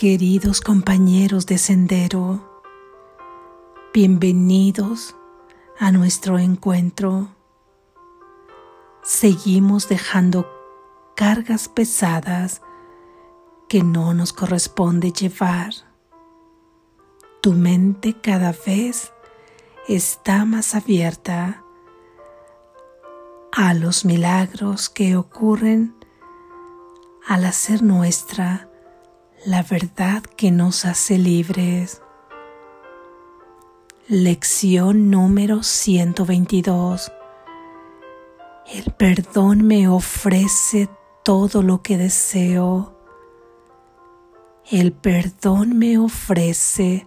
Queridos compañeros de sendero, bienvenidos a nuestro encuentro. Seguimos dejando cargas pesadas que no nos corresponde llevar. Tu mente cada vez está más abierta a los milagros que ocurren al hacer nuestra la verdad que nos hace libres. Lección número 122. El perdón me ofrece todo lo que deseo. El perdón me ofrece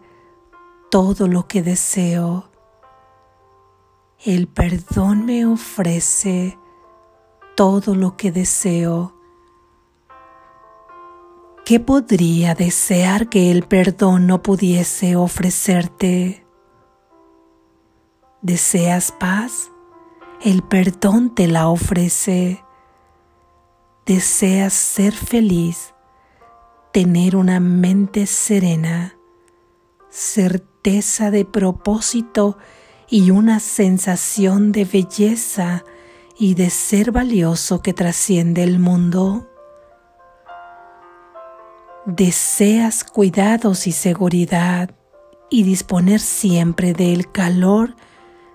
todo lo que deseo. El perdón me ofrece todo lo que deseo. ¿Qué podría desear que el perdón no pudiese ofrecerte? ¿Deseas paz? El perdón te la ofrece. ¿Deseas ser feliz? Tener una mente serena, certeza de propósito y una sensación de belleza y de ser valioso que trasciende el mundo. Deseas cuidados y seguridad y disponer siempre del calor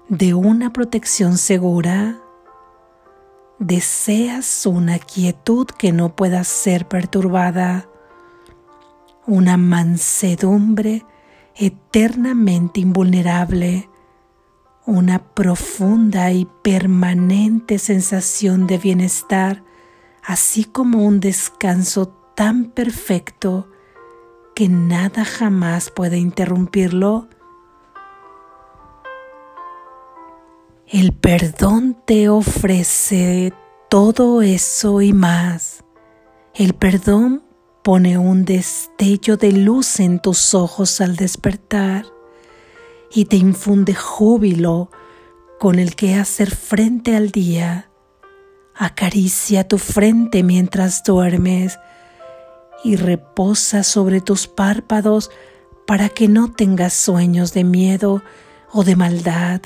de una protección segura. Deseas una quietud que no pueda ser perturbada, una mansedumbre eternamente invulnerable una profunda y permanente sensación de bienestar, así como un descanso tan perfecto que nada jamás puede interrumpirlo. El perdón te ofrece todo eso y más. El perdón pone un destello de luz en tus ojos al despertar y te infunde júbilo con el que hacer frente al día. Acaricia tu frente mientras duermes y reposa sobre tus párpados para que no tengas sueños de miedo o de maldad,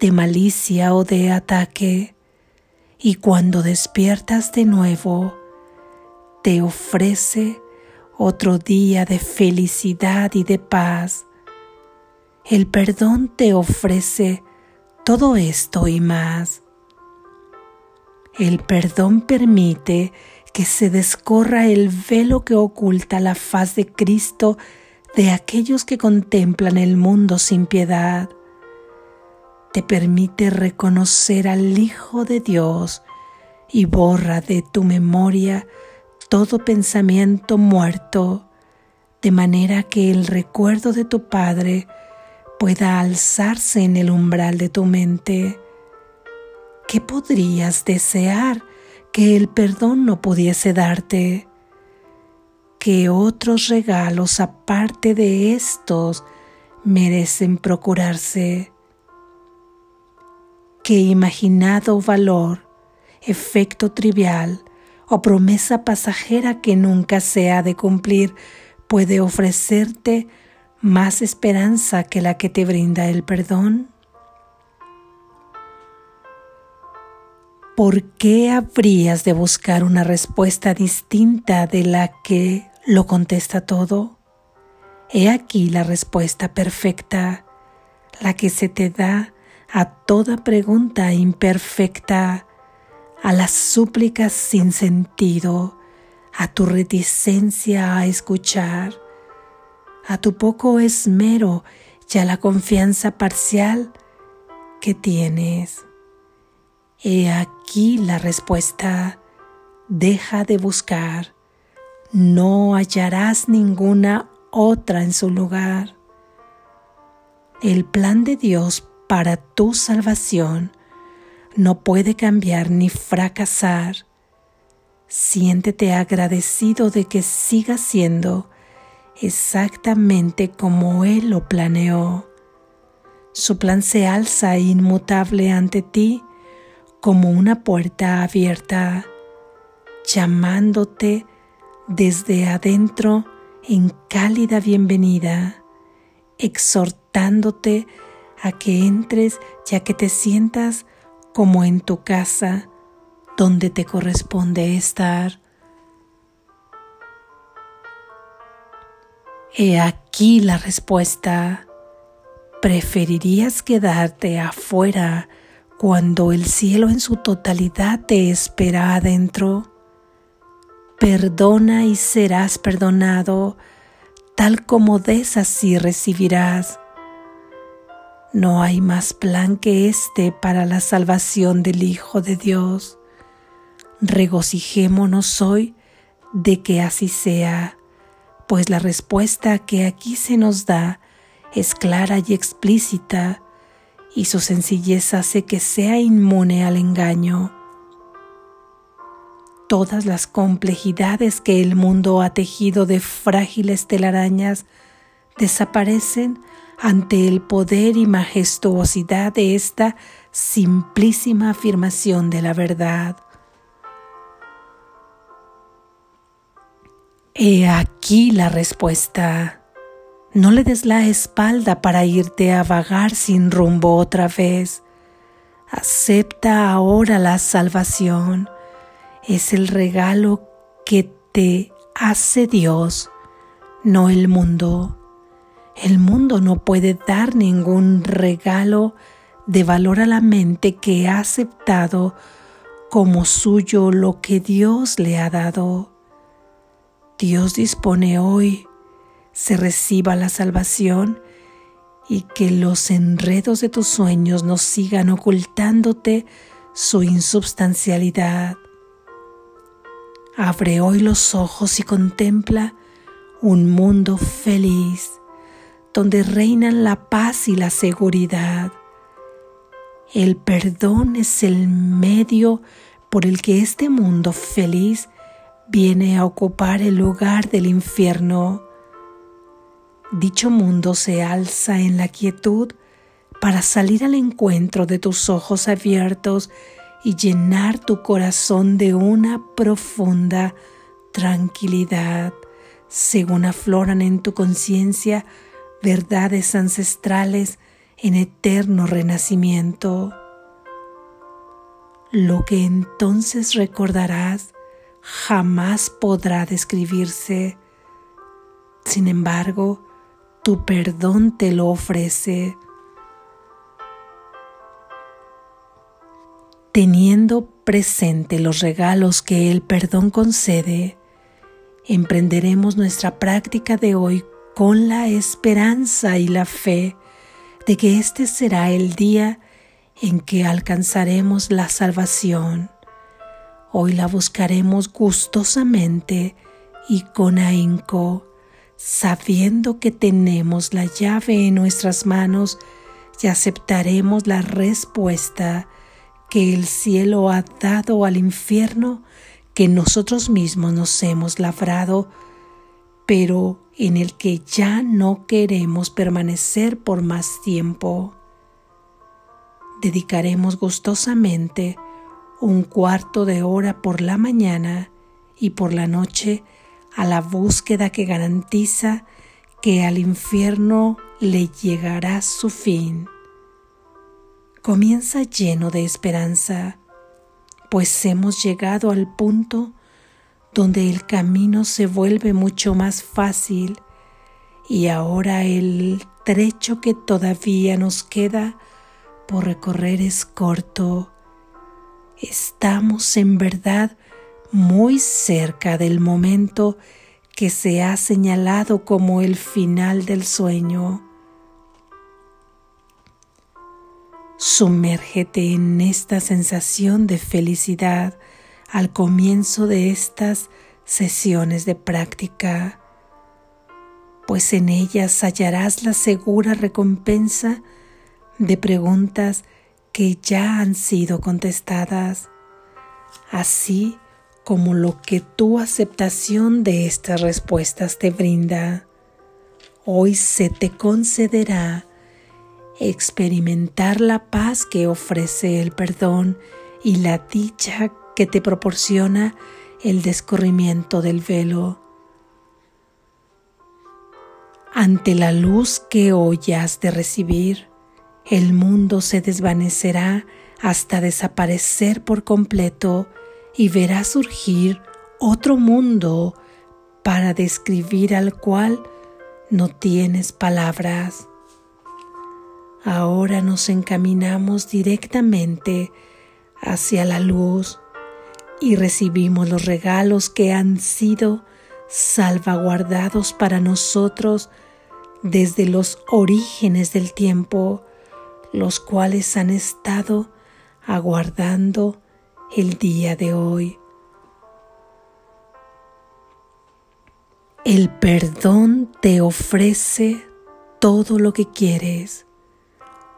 de malicia o de ataque. Y cuando despiertas de nuevo, te ofrece otro día de felicidad y de paz el perdón te ofrece todo esto y más. El perdón permite que se descorra el velo que oculta la faz de Cristo de aquellos que contemplan el mundo sin piedad. Te permite reconocer al Hijo de Dios y borra de tu memoria todo pensamiento muerto, de manera que el recuerdo de tu Padre pueda alzarse en el umbral de tu mente. ¿Qué podrías desear que el perdón no pudiese darte? ¿Qué otros regalos aparte de estos merecen procurarse? ¿Qué imaginado valor, efecto trivial o promesa pasajera que nunca se ha de cumplir puede ofrecerte más esperanza que la que te brinda el perdón? ¿Por qué habrías de buscar una respuesta distinta de la que lo contesta todo? He aquí la respuesta perfecta, la que se te da a toda pregunta imperfecta, a las súplicas sin sentido, a tu reticencia a escuchar a tu poco esmero y a la confianza parcial que tienes. He aquí la respuesta. Deja de buscar. No hallarás ninguna otra en su lugar. El plan de Dios para tu salvación no puede cambiar ni fracasar. Siéntete agradecido de que siga siendo exactamente como Él lo planeó. Su plan se alza inmutable ante ti como una puerta abierta, llamándote desde adentro en cálida bienvenida, exhortándote a que entres ya que te sientas como en tu casa donde te corresponde estar. He aquí la respuesta. ¿Preferirías quedarte afuera cuando el cielo en su totalidad te espera adentro? Perdona y serás perdonado, tal como des así recibirás. No hay más plan que este para la salvación del Hijo de Dios. Regocijémonos hoy de que así sea, pues la respuesta que aquí se nos da es clara y explícita, y su sencillez hace que sea inmune al engaño todas las complejidades que el mundo ha tejido de frágiles telarañas desaparecen ante el poder y majestuosidad de esta simplísima afirmación de la verdad. He aquí la respuesta. No le des la espalda para irte a vagar sin rumbo otra vez. Acepta ahora la salvación es el regalo que te hace Dios, no el mundo. El mundo no puede dar ningún regalo de valor a la mente que ha aceptado como suyo lo que Dios le ha dado. Dios dispone hoy se reciba la salvación y que los enredos de tus sueños no sigan ocultándote su insubstancialidad. Abre hoy los ojos y contempla un mundo feliz donde reinan la paz y la seguridad. El perdón es el medio por el que este mundo feliz viene a ocupar el lugar del infierno. Dicho mundo se alza en la quietud para salir al encuentro de tus ojos abiertos y llenar tu corazón de una profunda tranquilidad, según afloran en tu conciencia verdades ancestrales en eterno renacimiento. Lo que entonces recordarás jamás podrá describirse. Sin embargo, tu perdón te lo ofrece teniendo presente los regalos que el perdón concede, emprenderemos nuestra práctica de hoy con la esperanza y la fe de que este será el día en que alcanzaremos la salvación. Hoy la buscaremos gustosamente y con ahínco, sabiendo que tenemos la llave en nuestras manos y aceptaremos la respuesta que el cielo ha dado al infierno que nosotros mismos nos hemos labrado, pero en el que ya no queremos permanecer por más tiempo. Dedicaremos gustosamente un cuarto de hora por la mañana y por la noche a la búsqueda que garantiza que al infierno le llegará su fin comienza lleno de esperanza, pues hemos llegado al punto donde el camino se vuelve mucho más fácil y ahora el trecho que todavía nos queda por recorrer es corto. Estamos en verdad muy cerca del momento que se ha señalado como el final del sueño. Sumérgete en esta sensación de felicidad al comienzo de estas sesiones de práctica, pues en ellas hallarás la segura recompensa de preguntas que ya han sido contestadas, así como lo que tu aceptación de estas respuestas te brinda. Hoy se te concederá experimentar la paz que ofrece el perdón y la dicha que te proporciona el descorrimiento del velo. ante la luz que hoy has de recibir, el mundo se desvanecerá hasta desaparecer por completo y verás surgir otro mundo para describir al cual no tienes palabras. Ahora nos encaminamos directamente hacia la luz y recibimos los regalos que han sido salvaguardados para nosotros desde los orígenes del tiempo, los cuales han estado aguardando el día de hoy. El perdón te ofrece todo lo que quieres.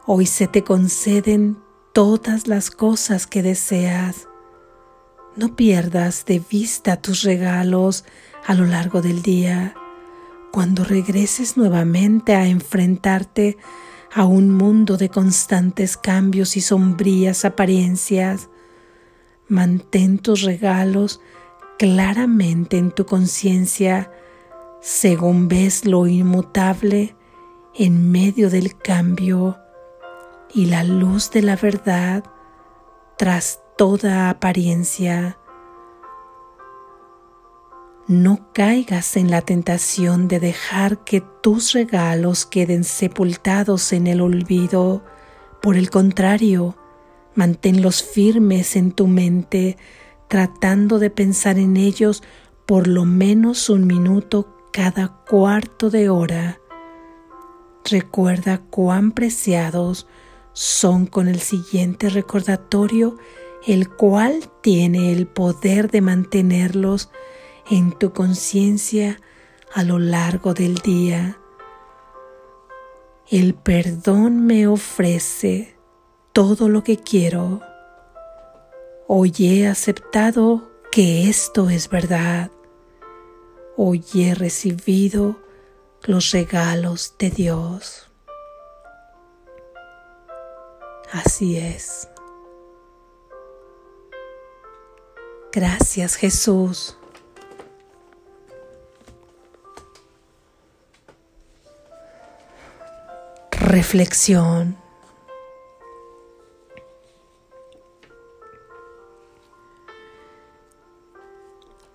Hoy se te conceden todas las cosas que deseas. No pierdas de vista tus regalos a lo largo del día. Cuando regreses nuevamente a enfrentarte a un mundo de constantes cambios y sombrías apariencias, mantén tus regalos claramente en tu conciencia según ves lo inmutable en medio del cambio y la luz de la verdad tras toda apariencia. No caigas en la tentación de dejar que tus regalos queden sepultados en el olvido. Por el contrario, manténlos firmes en tu mente, tratando de pensar en ellos por lo menos un minuto cada cuarto de hora. Recuerda cuán preciados son con el siguiente recordatorio, el cual tiene el poder de mantenerlos en tu conciencia a lo largo del día. El perdón me ofrece todo lo que quiero. Hoy he aceptado que esto es verdad. Hoy he recibido los regalos de Dios. Así es. Gracias Jesús. Reflexión.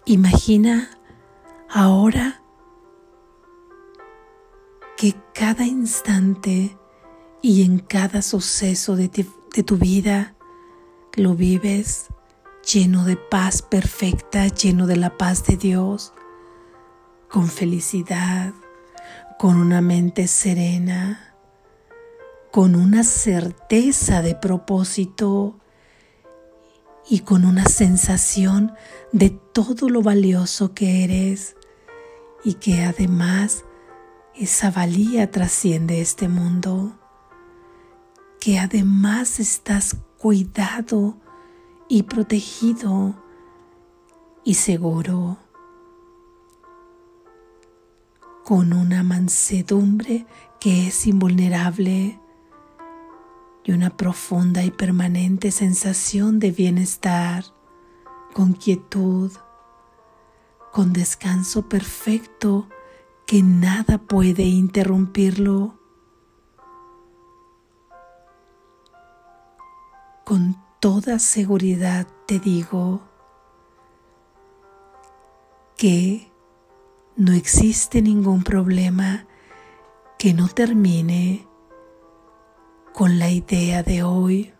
Imagina ahora que cada instante y en cada suceso de, tu vida lo vives lleno de paz perfecta, lleno de la paz de Dios, con felicidad, con una mente serena, con una certeza de propósito y con una sensación de todo lo valioso que eres y que además esa valía trasciende este mundo, que además estás cuidado y protegido y seguro, con una mansedumbre que es invulnerable y una profunda y permanente sensación de bienestar, con quietud, con descanso perfecto que nada puede interrumpirlo. Con toda seguridad te digo que no existe ningún problema que no termine con la idea de hoy.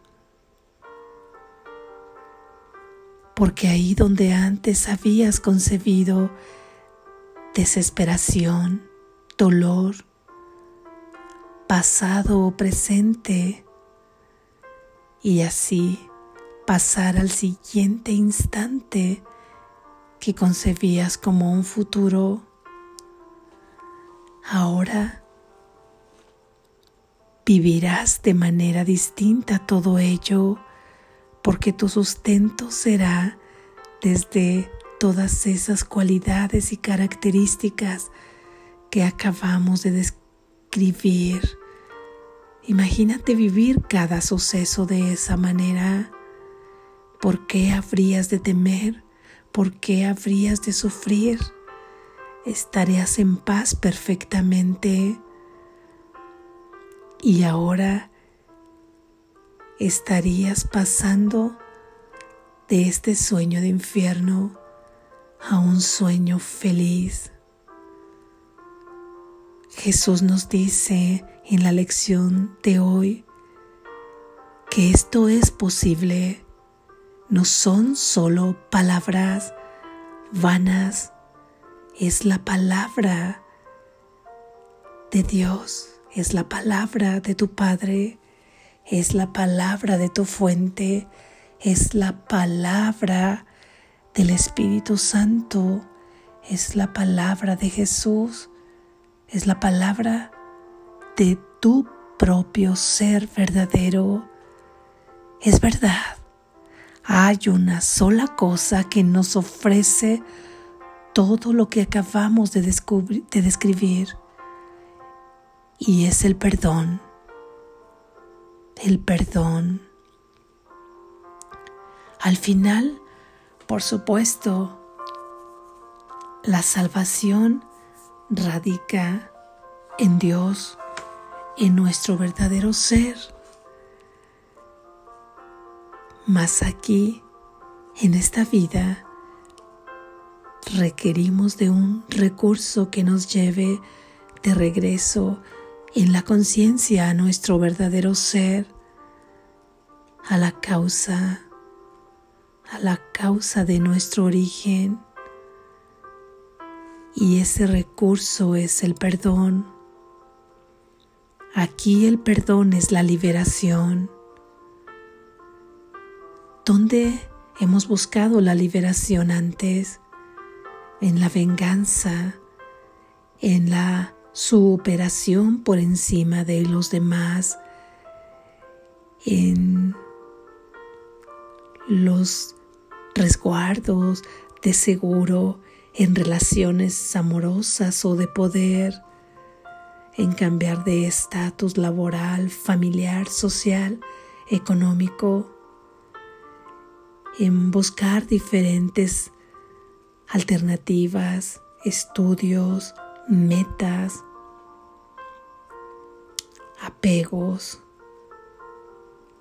Porque ahí donde antes habías concebido desesperación, dolor, pasado o presente, y así pasar al siguiente instante que concebías como un futuro, ahora Vivirás de manera distinta todo ello porque tu sustento será desde todas esas cualidades y características que acabamos de describir. Imagínate vivir cada suceso de esa manera. ¿Por qué habrías de temer? ¿Por qué habrías de sufrir? estarías en paz perfectamente y ahora estarías pasando de este sueño de infierno a un sueño feliz. Jesús nos dice en la lección de hoy que esto es posible. No son solo palabras vanas, es la palabra de Dios, es la palabra de tu Padre, es la palabra de tu fuente, es la palabra del Espíritu Santo, es la palabra de Jesús, es la palabra de tu propio ser verdadero. Es verdad, hay una sola cosa que nos ofrece todo lo que acabamos de, de describir y es el perdón. El perdón. Al final, por supuesto, la salvación radica en Dios, en nuestro verdadero ser. Mas aquí, en esta vida, requerimos de un recurso que nos lleve de regreso en la conciencia a nuestro verdadero ser, a la causa, a la causa de nuestro origen. Y ese recurso es el perdón. Aquí el perdón es la liberación. ¿Dónde hemos buscado la liberación antes? En la venganza, en la superación por encima de los demás, en los resguardos de seguro en relaciones amorosas o de poder, en cambiar de estatus laboral, familiar, social, económico, en buscar diferentes alternativas, estudios, metas, apegos,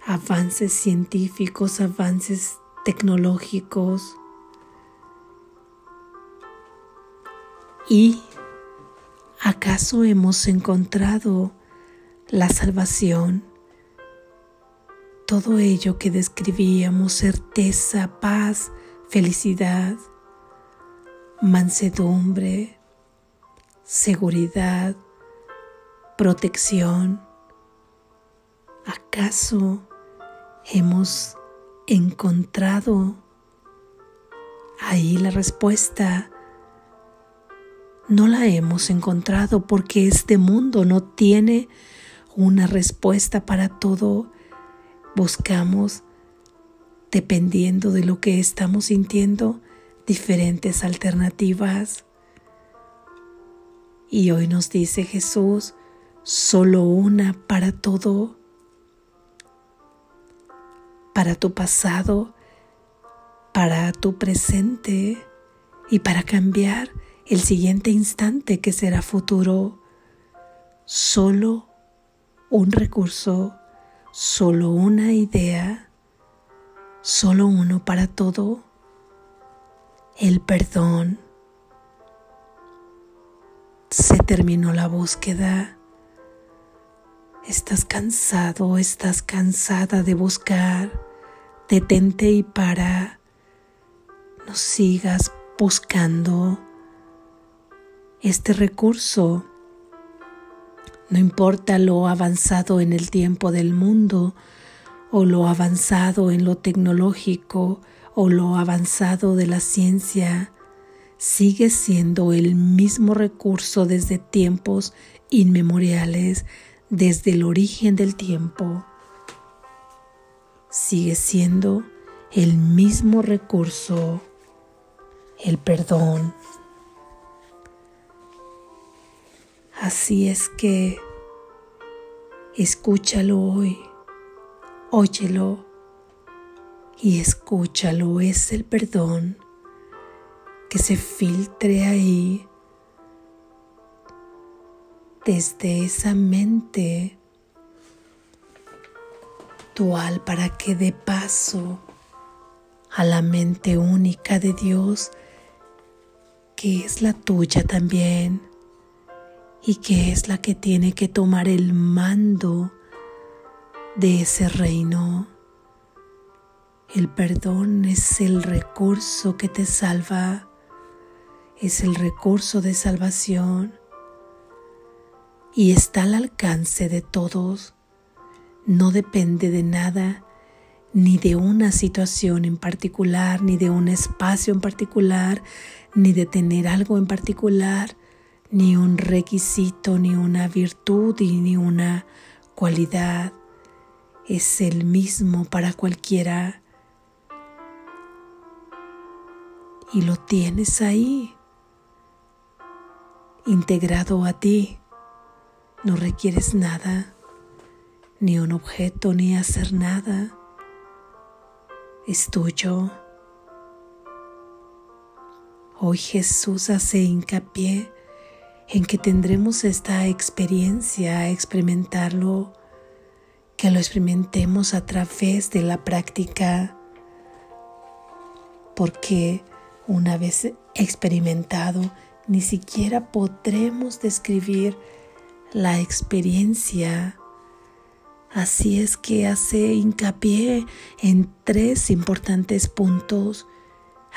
avances científicos, avances tecnológicos y ¿acaso hemos encontrado la salvación? Todo ello que describíamos, certeza, paz, felicidad, mansedumbre, seguridad, protección. ¿Acaso hemos encontrado ahí la respuesta? No la hemos encontrado porque este mundo no tiene una respuesta para todo. Buscamos, dependiendo de lo que estamos sintiendo, diferentes alternativas. Y hoy nos dice Jesús, solo una para todo, para tu pasado, para tu presente y para cambiar el siguiente instante que será futuro. Solo un recurso, solo una idea, solo uno para todo, el perdón se terminó la búsqueda. Estás cansado, estás cansada de buscar. Detente y para. No sigas buscando este recurso. No importa lo avanzado en el tiempo del mundo o lo avanzado en lo tecnológico o lo avanzado de la ciencia sigue siendo el mismo recurso desde tiempos inmemoriales, desde el origen del tiempo. Sigue siendo el mismo recurso, el perdón. Así es que escúchalo hoy, óyelo y escúchalo, es el perdón que se filtre ahí desde esa mente para que dé paso a la mente única de Dios, que es la tuya también y que es la que tiene que tomar el mando de ese reino. El perdón es el recurso que te salva, es el recurso de salvación y está al alcance de todos. No depende de nada, ni de una situación en particular, ni de un espacio en particular, ni de tener algo en particular, ni un requisito, ni una virtud, ni una cualidad. Es el mismo para cualquiera y lo tienes ahí, integrado a ti. No requieres nada, ni un objeto, ni hacer nada. Es tuyo. Hoy Jesús hace hincapié en que tendremos esta experiencia, experimentarlo, que lo experimentemos a través de la práctica, porque una vez experimentado, ni siquiera podremos describir la experiencia. Así es que hace hincapié en tres importantes puntos.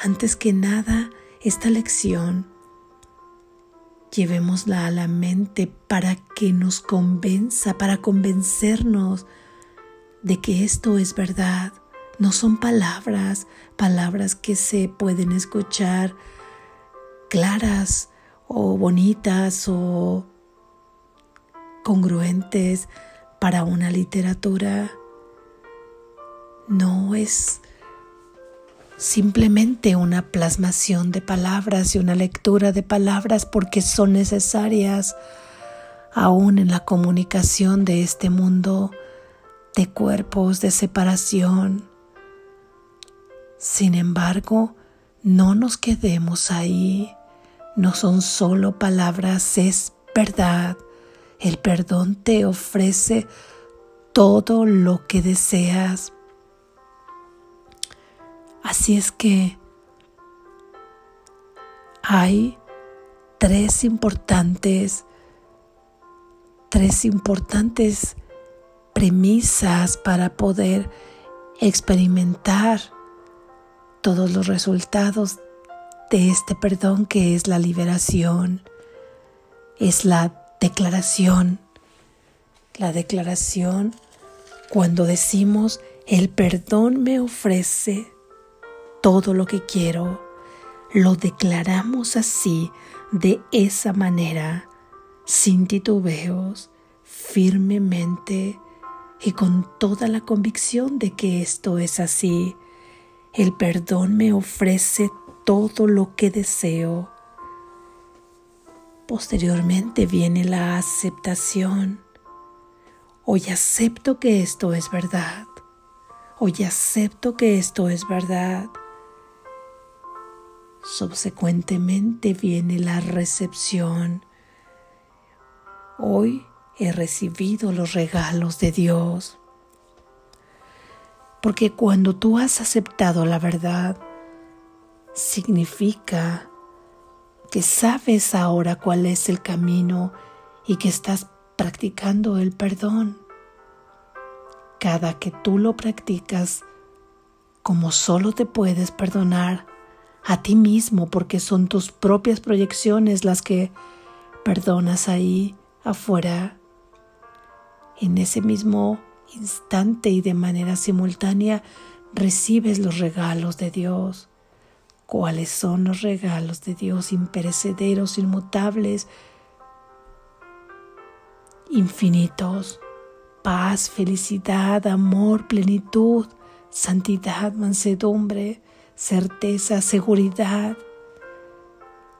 Antes que nada, esta lección. Llevémosla a la mente para que nos convenza, para convencernos de que esto es verdad. No son palabras, palabras que se pueden escuchar claras o bonitas o congruentes para una literatura. No es simplemente una plasmación de palabras y una lectura de palabras porque son necesarias aún en la comunicación de este mundo de cuerpos, de separación, sin embargo, no nos quedemos ahí. No son solo palabras, es verdad. El perdón te ofrece todo lo que deseas. Así es que hay tres importantes, tres importantes premisas para poder experimentar todos los resultados de este perdón que es la liberación, es la declaración. La declaración cuando decimos, el perdón me ofrece todo lo que quiero, lo declaramos así, de esa manera, sin titubeos, firmemente y con toda la convicción de que esto es así el perdón me ofrece todo lo que deseo. Posteriormente viene la aceptación. Hoy acepto que esto es verdad. Hoy acepto que esto es verdad. Subsecuentemente viene la recepción. Hoy he recibido los regalos de Dios. Porque cuando tú has aceptado la verdad, significa que sabes ahora cuál es el camino y que estás practicando el perdón. Cada que tú lo practicas, como solo te puedes perdonar a ti mismo, porque son tus propias proyecciones las que perdonas ahí afuera, en ese mismo instante y de manera simultánea recibes los regalos de Dios. ¿Cuáles son los regalos de Dios imperecederos, inmutables, infinitos? Paz, felicidad, amor, plenitud, santidad, mansedumbre, certeza, seguridad.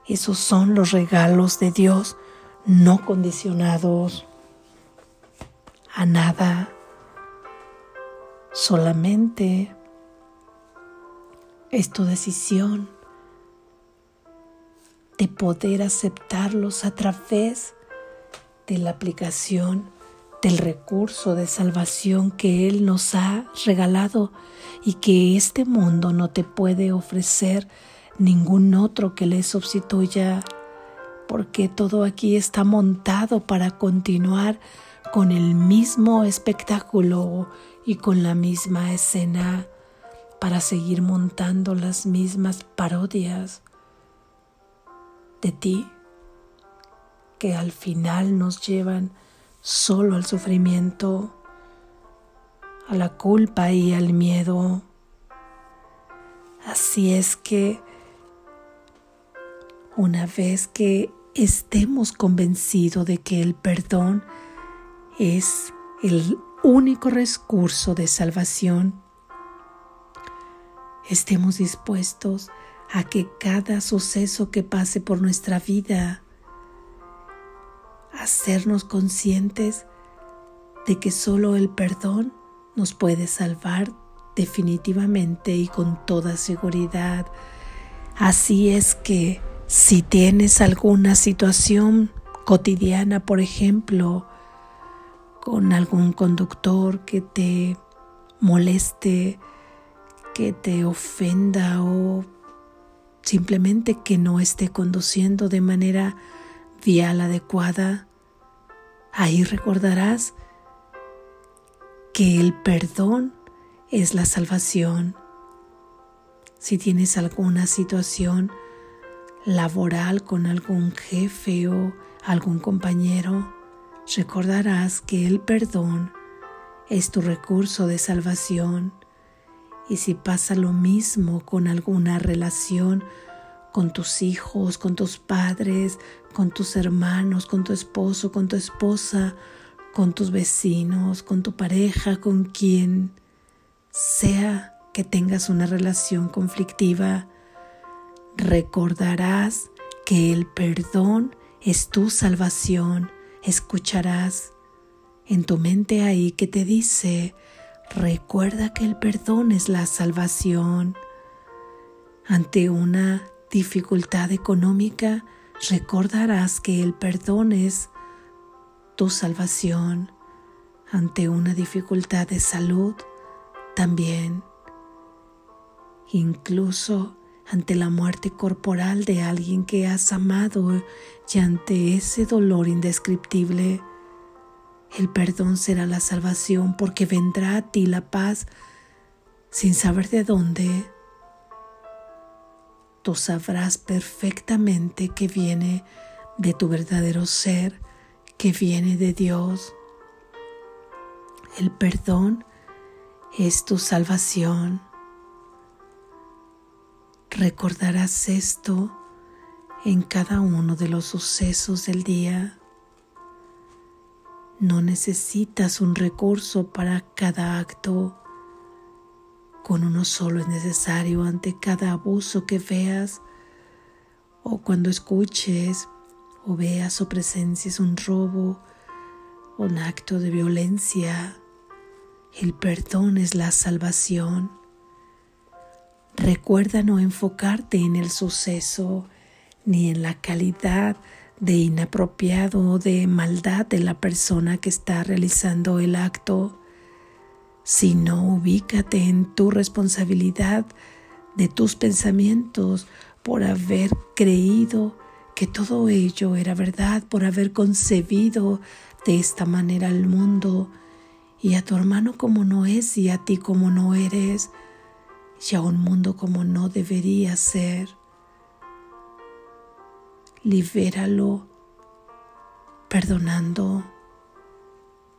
Esos son los regalos de Dios no condicionados a nada Solamente es tu decisión de poder aceptarlos a través de la aplicación del recurso de salvación que Él nos ha regalado y que este mundo no te puede ofrecer ningún otro que le sustituya, porque todo aquí está montado para continuar con el mismo espectáculo y con la misma escena, para seguir montando las mismas parodias de ti, que al final nos llevan solo al sufrimiento, a la culpa y al miedo. Así es que una vez que estemos convencidos de que el perdón es el único recurso de salvación, estemos dispuestos a que cada suceso que pase por nuestra vida hacernos conscientes de que solo el perdón nos puede salvar definitivamente y con toda seguridad. Así es que si tienes alguna situación cotidiana, por ejemplo, con algún conductor que te moleste, que te ofenda o simplemente que no esté conduciendo de manera vial adecuada, ahí recordarás que el perdón es la salvación. Si tienes alguna situación laboral con algún jefe o algún compañero, recordarás que el perdón es tu recurso de salvación. Y si pasa lo mismo con alguna relación con tus hijos, con tus padres, con tus hermanos, con tu esposo, con tu esposa, con tus vecinos, con tu pareja, con quien sea que tengas una relación conflictiva, recordarás que el perdón es tu salvación. Escucharás en tu mente ahí que te dice, recuerda que el perdón es la salvación. Ante una dificultad económica, recordarás que el perdón es tu salvación. Ante una dificultad de salud, también. Incluso ante la muerte corporal de alguien que has amado y ante ese dolor indescriptible, el perdón será la salvación porque vendrá a ti la paz sin saber de dónde tú sabrás perfectamente que viene de tu verdadero ser, que viene de Dios. El perdón es tu salvación. Recordarás esto en cada uno de los sucesos del día. No necesitas un recurso para cada acto con uno solo es necesario ante cada abuso que veas o cuando escuches o veas o presencies un robo, un acto de violencia. El perdón es la salvación. Recuerda no enfocarte en el suceso ni en la calidad de inapropiado de maldad de la persona que está realizando el acto sino ubícate en tu responsabilidad de tus pensamientos por haber creído que todo ello era verdad, por haber concebido de esta manera al mundo y a tu hermano como no es y a ti como no eres y a un mundo como no debería ser. Libéralo perdonando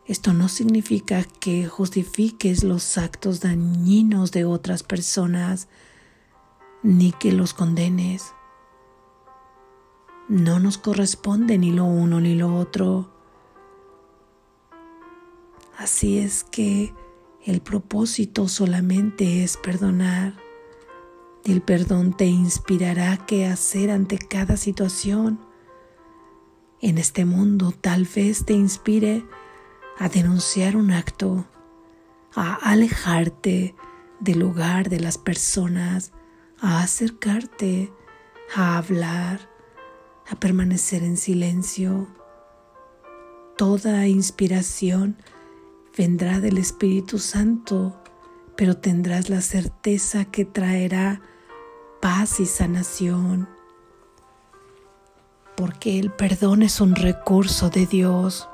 esto no significa que justifiques los actos dañinos de otras personas ni que los condenes. No nos corresponde ni lo uno ni lo otro. Así es que el propósito solamente es perdonar. El perdón te inspirará qué hacer ante cada situación. En este mundo tal vez te inspire a denunciar un acto, a alejarte del lugar de las personas, a acercarte, a hablar, a permanecer en silencio. toda inspiración vendrá del Espíritu Santo, pero tendrás la certeza que traerá paz y sanación. Porque el perdón es un recurso de Dios.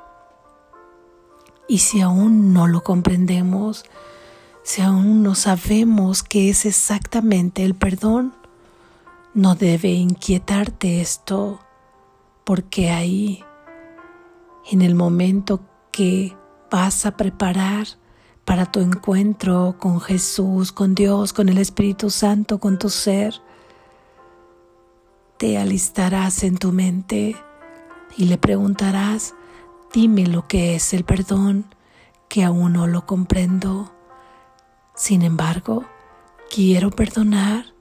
Y si aún no lo comprendemos, si aún no sabemos qué es exactamente el perdón, no debe inquietarte esto, porque ahí, en el momento que vas a preparar para tu encuentro con Jesús, con Dios, con el Espíritu Santo, con tu ser, te alistarás en tu mente y le preguntarás, dime lo que es el perdón, que aún no lo comprendo. Sin embargo, quiero perdonar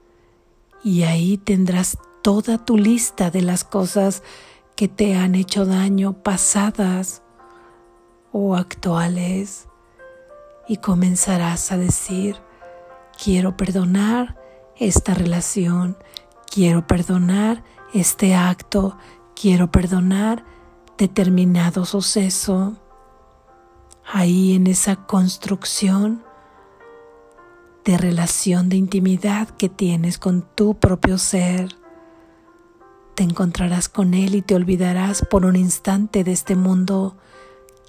y ahí tendrás toda tu lista de las cosas que te han hecho daño pasadas o actuales y comenzarás a decir, quiero perdonar esta relación, quiero perdonar este acto, quiero perdonar determinado suceso. Ahí en esa construcción de relación de intimidad que tienes con tu propio ser, te encontrarás con Él y te olvidarás por un instante de este mundo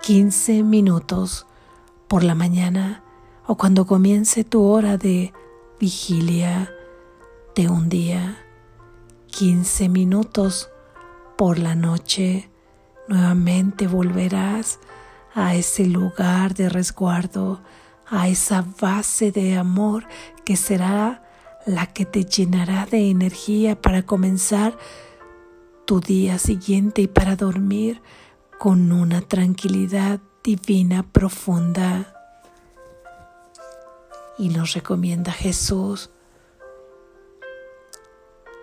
15 minutos por la mañana o cuando comience tu hora de vigilia de un día, 15 minutos por la noche, nuevamente volverás a ese lugar de resguardo, a esa base de amor que será la que te llenará de energía para comenzar tu día siguiente y para dormir con una tranquilidad divina profunda. Y nos recomienda Jesús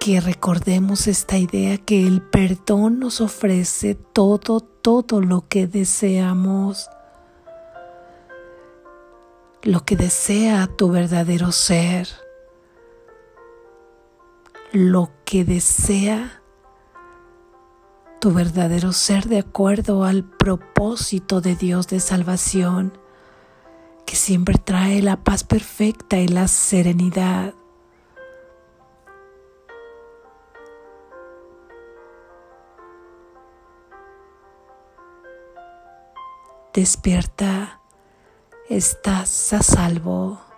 que recordemos esta idea que el perdón nos ofrece todo, todo lo que deseamos, lo que desea tu verdadero ser, lo que desea tu verdadero ser de acuerdo al propósito de Dios de salvación, que siempre trae la paz perfecta y la serenidad. Despierta, estás a salvo.